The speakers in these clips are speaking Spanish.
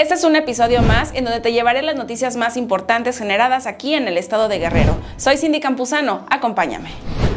Este es un episodio más en donde te llevaré las noticias más importantes generadas aquí en el estado de Guerrero. Soy Cindy Campuzano, acompáñame.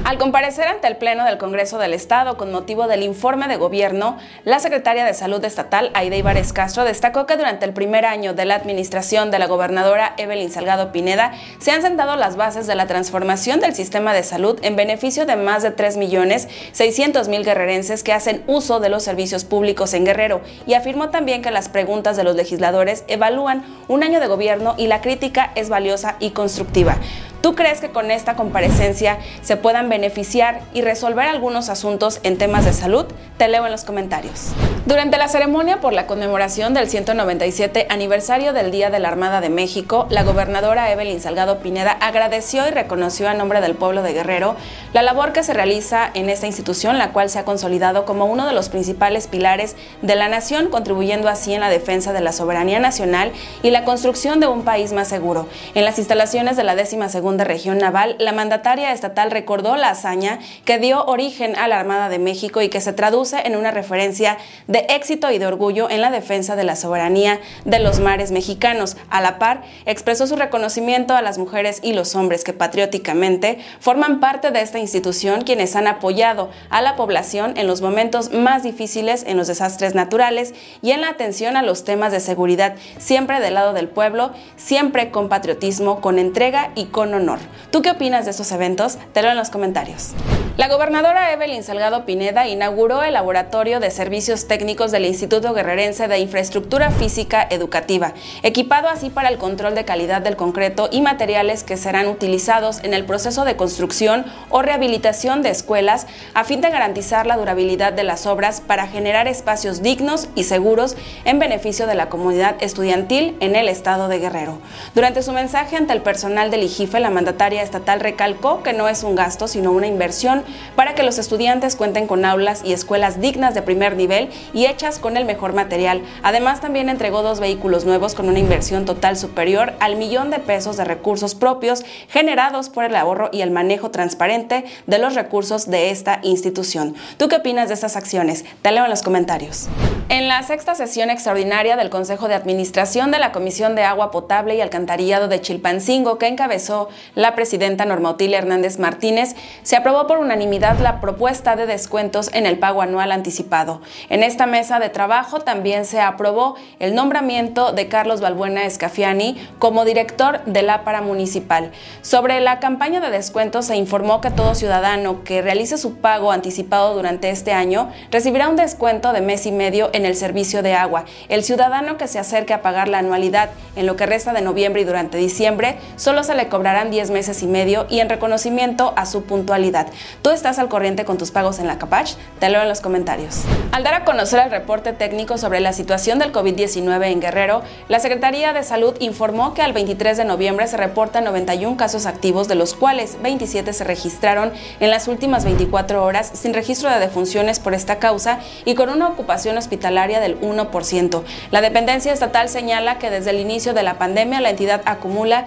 Al comparecer ante el Pleno del Congreso del Estado con motivo del informe de gobierno, la secretaria de Salud Estatal, Aide Ibares Castro, destacó que durante el primer año de la administración de la gobernadora Evelyn Salgado Pineda se han sentado las bases de la transformación del sistema de salud en beneficio de más de 3.600.000 guerrerenses que hacen uso de los servicios públicos en Guerrero y afirmó también que las preguntas de los legisladores evalúan un año de gobierno y la crítica es valiosa y constructiva. ¿Tú crees que con esta comparecencia se puedan beneficiar y resolver algunos asuntos en temas de salud? Te leo en los comentarios. Durante la ceremonia por la conmemoración del 197 aniversario del Día de la Armada de México, la gobernadora Evelyn Salgado Pineda agradeció y reconoció a nombre del pueblo de Guerrero la labor que se realiza en esta institución, la cual se ha consolidado como uno de los principales pilares de la nación, contribuyendo así en la defensa de la soberanía nacional y la construcción de un país más seguro. En las instalaciones de la décima segunda de Región Naval, la mandataria estatal recordó la hazaña que dio origen a la Armada de México y que se traduce en una referencia de éxito y de orgullo en la defensa de la soberanía de los mares mexicanos. A la par, expresó su reconocimiento a las mujeres y los hombres que patrióticamente forman parte de esta institución, quienes han apoyado a la población en los momentos más difíciles, en los desastres naturales y en la atención a los temas de seguridad, siempre del lado del pueblo, siempre con patriotismo, con entrega y con honor ¿Tú qué opinas de estos eventos? Te lo en los comentarios. La gobernadora Evelyn Salgado Pineda inauguró el Laboratorio de Servicios Técnicos del Instituto Guerrerense de Infraestructura Física Educativa, equipado así para el control de calidad del concreto y materiales que serán utilizados en el proceso de construcción o rehabilitación de escuelas a fin de garantizar la durabilidad de las obras para generar espacios dignos y seguros en beneficio de la comunidad estudiantil en el estado de Guerrero. Durante su mensaje ante el personal del IGIFE, la mandataria estatal recalcó que no es un gasto, sino una inversión para que los estudiantes cuenten con aulas y escuelas dignas de primer nivel y hechas con el mejor material. Además, también entregó dos vehículos nuevos con una inversión total superior al millón de pesos de recursos propios generados por el ahorro y el manejo transparente de los recursos de esta institución. ¿Tú qué opinas de estas acciones? Te leo en los comentarios. En la sexta sesión extraordinaria del Consejo de Administración de la Comisión de Agua Potable y Alcantarillado de Chilpancingo, que encabezó la presidenta Norma Otilia Hernández Martínez, se aprobó por unanimidad la propuesta de descuentos en el pago anual anticipado. En esta mesa de trabajo también se aprobó el nombramiento de Carlos Balbuena Escafiani como director de la paramunicipal. Sobre la campaña de descuentos se informó que todo ciudadano que realice su pago anticipado durante este año recibirá un descuento de mes y medio en el servicio de agua. El ciudadano que se acerque a pagar la anualidad en lo que resta de noviembre y durante diciembre solo se le cobrarán 10 meses y medio y en reconocimiento a su puntualidad. ¿Tú estás al corriente con tus pagos en la Capach? Te en los comentarios. Al dar a conocer el reporte técnico sobre la situación del COVID-19 en Guerrero, la Secretaría de Salud informó que al 23 de noviembre se reportan 91 casos activos, de los cuales 27 se registraron en las últimas 24 horas sin registro de defunciones por esta causa y con una ocupación hospitalaria del 1%. La dependencia estatal señala que desde el inicio de la pandemia la entidad acumula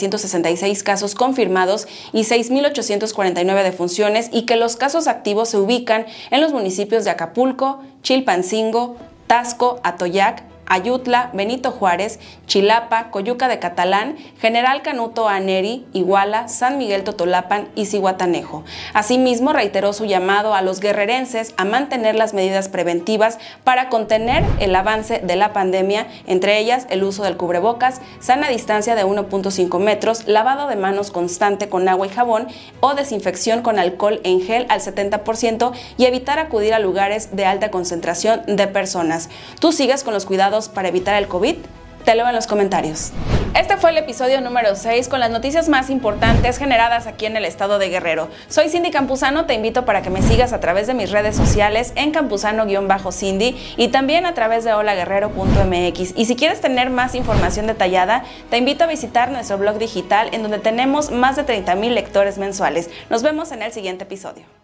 115.966 casos confirmados y 6.840 de funciones y que los casos activos se ubican en los municipios de Acapulco, Chilpancingo, Tasco, Atoyac, Ayutla, Benito Juárez, Chilapa, Coyuca de Catalán, General Canuto Aneri, Iguala, San Miguel Totolapan y Cihuatanejo. Asimismo, reiteró su llamado a los guerrerenses a mantener las medidas preventivas para contener el avance de la pandemia, entre ellas el uso del cubrebocas, sana distancia de 1.5 metros, lavado de manos constante con agua y jabón o desinfección con alcohol en gel al 70% y evitar acudir a lugares de alta concentración de personas. Tú sigues con los cuidados para evitar el COVID? Te leo en los comentarios. Este fue el episodio número 6 con las noticias más importantes generadas aquí en el estado de Guerrero. Soy Cindy Campuzano, te invito para que me sigas a través de mis redes sociales en campuzano-cindy y también a través de holaguerrero.mx. Y si quieres tener más información detallada, te invito a visitar nuestro blog digital en donde tenemos más de 30 mil lectores mensuales. Nos vemos en el siguiente episodio.